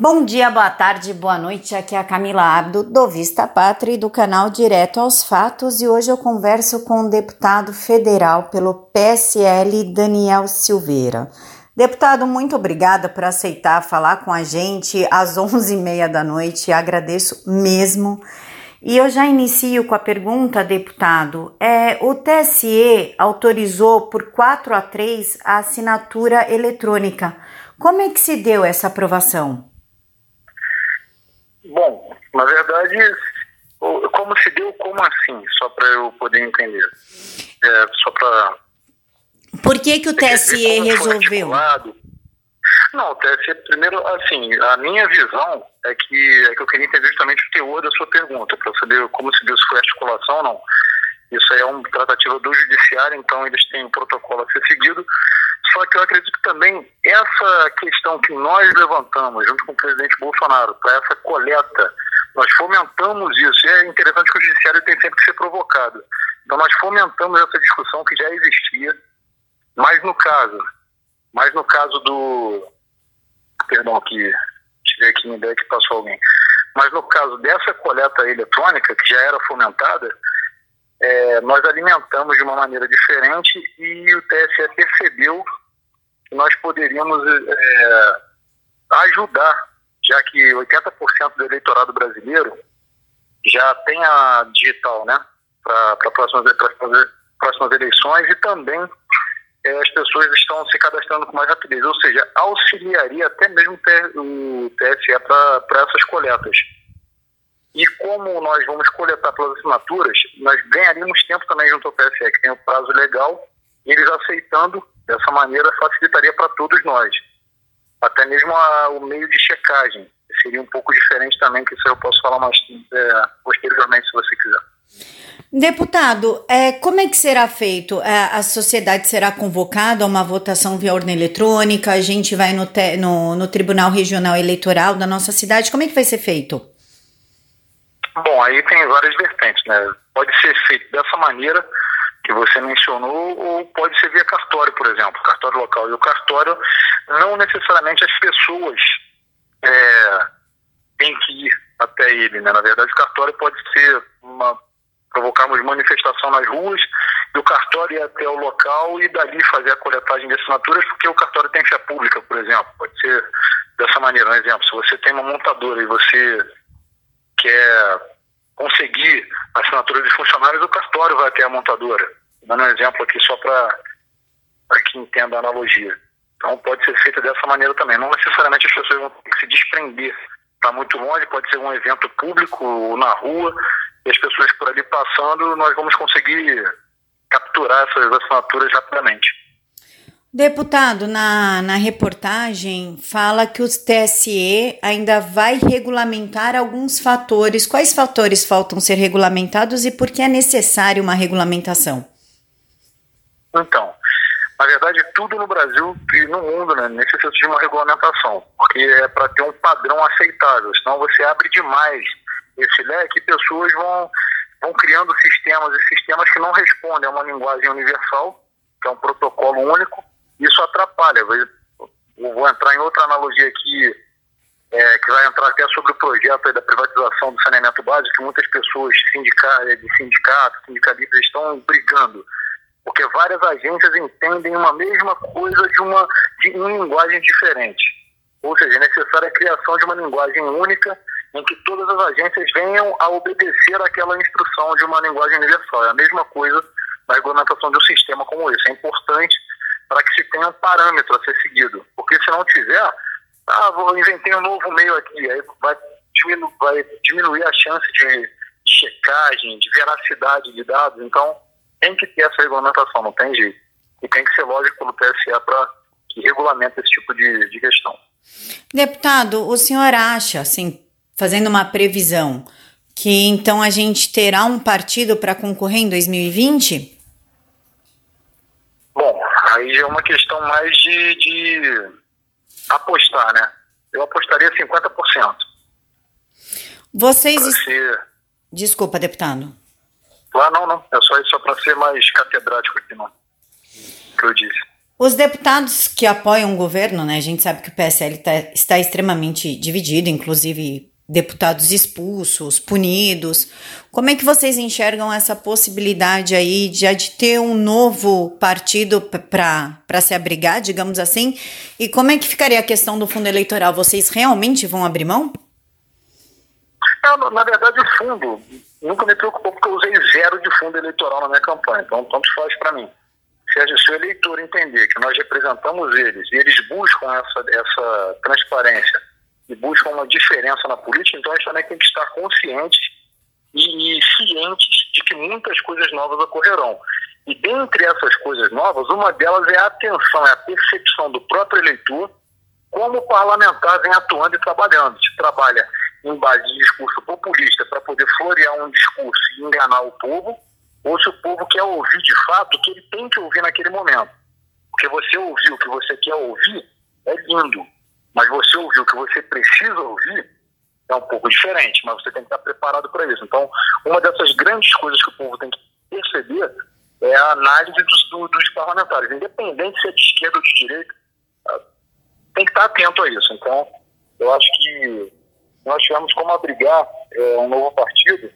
Bom dia, boa tarde, boa noite. Aqui é a Camila Abdo, do Vista Pátria e do canal Direto aos Fatos. E hoje eu converso com o deputado federal pelo PSL, Daniel Silveira. Deputado, muito obrigada por aceitar falar com a gente às 11h30 da noite. Agradeço mesmo. E eu já inicio com a pergunta, deputado. É, o TSE autorizou por 4 a 3 a assinatura eletrônica. Como é que se deu essa aprovação? Bom, na verdade, como se deu, como assim? Só para eu poder entender. É, só para. Por que, que o TSE resolveu? Não, o TSE, primeiro, assim, a minha visão é que, é que eu queria entender justamente o teor da sua pergunta, para saber como se deu, se foi articulação ou não. Isso aí é uma tratativa do judiciário, então eles têm um protocolo a ser seguido. Só que eu acredito que também essa questão que nós levantamos, junto com o presidente Bolsonaro, para essa coleta, nós fomentamos isso. E é interessante que o judiciário tem sempre que ser provocado. Então nós fomentamos essa discussão que já existia, mas no caso, mas no caso do. Perdão, aqui, tive aqui uma ideia que passou alguém. Mas no caso dessa coleta eletrônica, que já era fomentada, é, nós alimentamos de uma maneira diferente e o TSE percebeu que nós poderíamos é, ajudar, já que 80% do eleitorado brasileiro já tem a digital, né, para próximas, próximas eleições e também é, as pessoas estão se cadastrando com mais rapidez, ou seja, auxiliaria até mesmo o TSE para essas coletas. E como nós vamos coletar pelas assinaturas, nós ganharíamos tempo também junto ao TSE, que tem o prazo legal, eles aceitando dessa maneira facilitaria para todos nós. Até mesmo a, o meio de checagem, seria um pouco diferente também, que isso eu posso falar mais é, posteriormente, se você quiser. Deputado, é, como é que será feito? É, a sociedade será convocada a uma votação via urna eletrônica? A gente vai no, te, no, no Tribunal Regional Eleitoral da nossa cidade? Como é que vai ser feito? Bom, aí tem várias vertentes, né? Pode ser feito dessa maneira que você mencionou, ou pode ser via cartório, por exemplo, cartório local. E o cartório, não necessariamente as pessoas é, têm que ir até ele, né? Na verdade, o cartório pode ser uma provocarmos manifestação nas ruas, e o cartório ir até o local e dali fazer a coletagem de assinaturas, porque o cartório tem fé pública, por exemplo. Pode ser dessa maneira, um exemplo. Se você tem uma montadora e você quer conseguir assinatura de funcionários, o cartório vai até a montadora. Dando um exemplo aqui só para que entenda a analogia. Então pode ser feita dessa maneira também. Não necessariamente as pessoas vão ter que se desprender para muito longe, pode ser um evento público na rua, e as pessoas por ali passando, nós vamos conseguir capturar essas assinaturas rapidamente. Deputado, na, na reportagem fala que o TSE ainda vai regulamentar alguns fatores. Quais fatores faltam ser regulamentados e por que é necessário uma regulamentação? Então, na verdade, tudo no Brasil e no mundo né, necessita de uma regulamentação, porque é para ter um padrão aceitável. Senão você abre demais esse leque e pessoas vão, vão criando sistemas e sistemas que não respondem a uma linguagem universal, que é um protocolo único, isso atrapalha. Eu vou entrar em outra analogia aqui, é, que vai entrar até sobre o projeto da privatização do saneamento básico, que muitas pessoas sindica, de sindicatos, sindicalistas estão brigando, porque várias agências entendem uma mesma coisa de uma, de uma linguagem diferente. Ou seja, é necessária a criação de uma linguagem única em que todas as agências venham a obedecer aquela instrução de uma linguagem universal. É a mesma coisa na regulamentação de um sistema como esse. É importante para que se tenha um parâmetro a ser seguido. Porque se não tiver, ah, vou inventei um novo meio aqui, aí vai, diminu vai diminuir a chance de, de, checagem, de veracidade de dados. Então, tem que ter essa regulamentação, não tem jeito. E tem que ser lógico pelo TSE para que regulamente esse tipo de, de questão. Deputado, o senhor acha, assim, fazendo uma previsão, que então a gente terá um partido para concorrer em 2020? Aí já é uma questão mais de, de apostar, né? Eu apostaria 50%. Vocês. Ser... Desculpa, deputado. Ah, não, não. É só isso só para ser mais catedrático aqui, não. Que eu disse. Os deputados que apoiam o governo, né? A gente sabe que o PSL tá, está extremamente dividido, inclusive deputados expulsos, punidos. Como é que vocês enxergam essa possibilidade aí de, de ter um novo partido para se abrigar, digamos assim? E como é que ficaria a questão do fundo eleitoral? Vocês realmente vão abrir mão? Não, na verdade, o fundo nunca me preocupou porque eu usei zero de fundo eleitoral na minha campanha, então tanto faz para mim. Se, se o eleitor entender que nós representamos eles e eles buscam essa, essa transparência e buscam uma diferença na política, então a gente também tem que estar conscientes e, e cientes de que muitas coisas novas ocorrerão. E dentre essas coisas novas, uma delas é a atenção, é a percepção do próprio eleitor como o parlamentar vem atuando e trabalhando. Se trabalha em base de discurso populista para poder florear um discurso e enganar o povo, ou se o povo quer ouvir de fato o que ele tem que ouvir naquele momento. Porque você ouvir o que você quer ouvir é lindo, mas você ouvir o que você precisa ouvir é um pouco diferente, mas você tem que estar preparado para isso. Então, uma dessas grandes coisas que o povo tem que perceber é a análise dos, dos parlamentares, independente se é de esquerda ou de direita, tem que estar atento a isso. Então, eu acho que nós tivemos como abrigar é, um novo partido.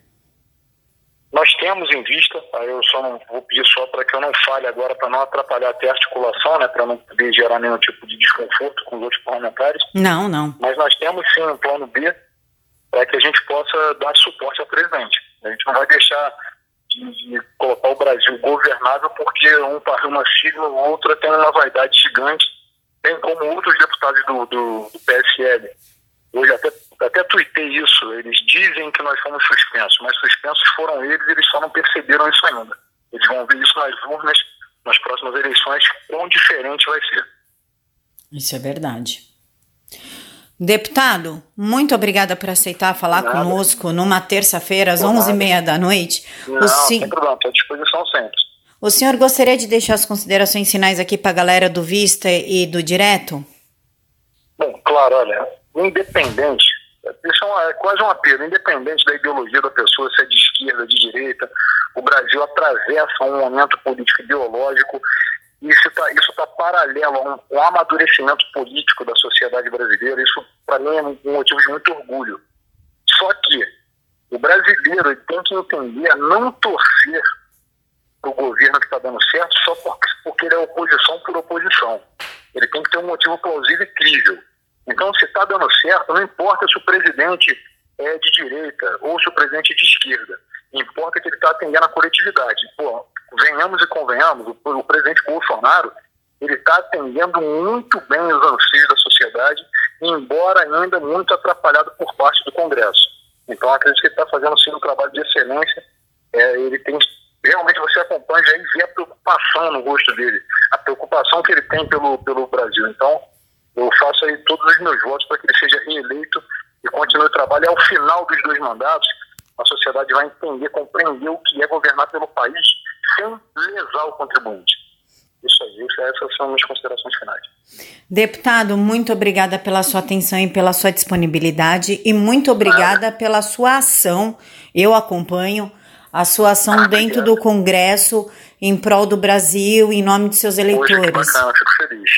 Nós temos em vista, eu só não vou pedir só para que eu não fale agora, para não atrapalhar até a articulação, né, para não poder gerar nenhum tipo de desconforto com os outros parlamentares. Não, não. Mas nós temos sim um plano B para que a gente possa dar suporte ao presidente. A gente não vai deixar de, colocar o Brasil governável porque um uma sigla ou outra tem uma vaidade gigante, tem como outros deputados do, do, do PSL. Hoje até até tuitei isso, eles dizem que nós fomos suspensos, mas suspensos foram eles, eles só não perceberam isso ainda. Eles vão ver isso nas urnas, nas próximas eleições, quão diferente vai ser. Isso é verdade. Deputado, muito obrigada por aceitar falar Nada. conosco numa terça-feira, às onze e meia da noite. Não, o sen... sem problema, estou à disposição sempre. O senhor gostaria de deixar as considerações finais aqui para a galera do Vista e do Direto? Bom, claro, olha, independente isso é, é quase um apelo, independente da ideologia da pessoa, se é de esquerda, de direita, o Brasil atravessa um momento político ideológico e isso está isso tá paralelo a um, um, amadurecimento político da sociedade brasileira. Isso, para mim, é um motivo de muito orgulho. Só que o brasileiro tem que entender a não torcer para o governo que está dando certo só porque, porque ele é oposição por oposição. Ele tem que ter um motivo plausível e crível. Então, se está dando certo, não importa se o presidente é de direita ou se o presidente é de esquerda. Importa que ele está atendendo a coletividade. Pô, venhamos e convenhamos, o, o presidente Bolsonaro ele está atendendo muito bem os anseios da sociedade, embora ainda muito atrapalhado por parte do Congresso. Então, acredito que ele está fazendo sim um trabalho de excelência. É, ele tem realmente você acompanha e vê a preocupação no rosto dele, a preocupação que ele tem pelo, pelo Brasil. Então, eu faço aí todos os meus votos para que ele seja reeleito e continue o trabalho. E ao final dos dois mandatos, a sociedade vai entender, compreender o que é governar pelo país sem lesar o contribuinte. Isso aí, essas são as minhas considerações finais. Deputado, muito obrigada pela sua atenção e pela sua disponibilidade e muito obrigada pela sua ação. Eu acompanho a sua ação dentro do Congresso em prol do Brasil, em nome de seus eleitores. Poxa, que bacana, fico feliz.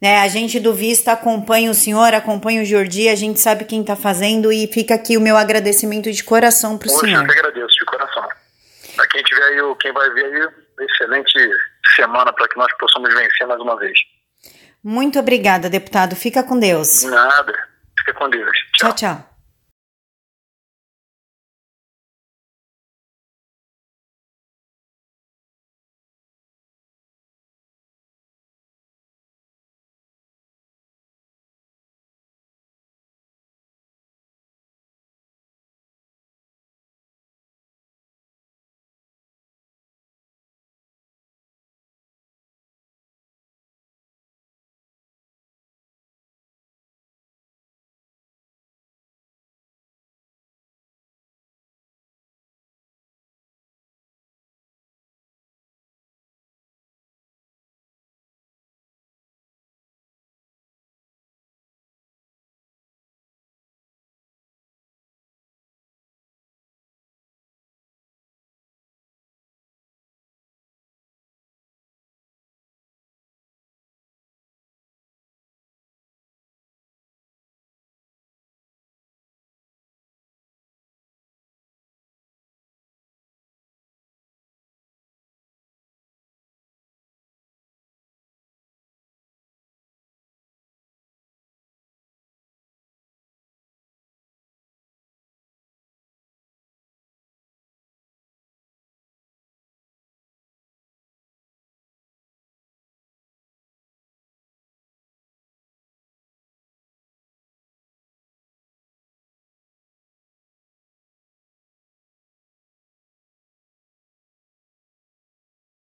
Né, a gente do Vista acompanha o senhor, acompanha o Jordi, a gente sabe quem está fazendo e fica aqui o meu agradecimento de coração para o senhor. Eu que agradeço de coração. Para quem tiver aí, quem vai ver aí, excelente semana para que nós possamos vencer mais uma vez. Muito obrigada, deputado. Fica com Deus. Nada. Fica com Deus. tchau. tchau. tchau.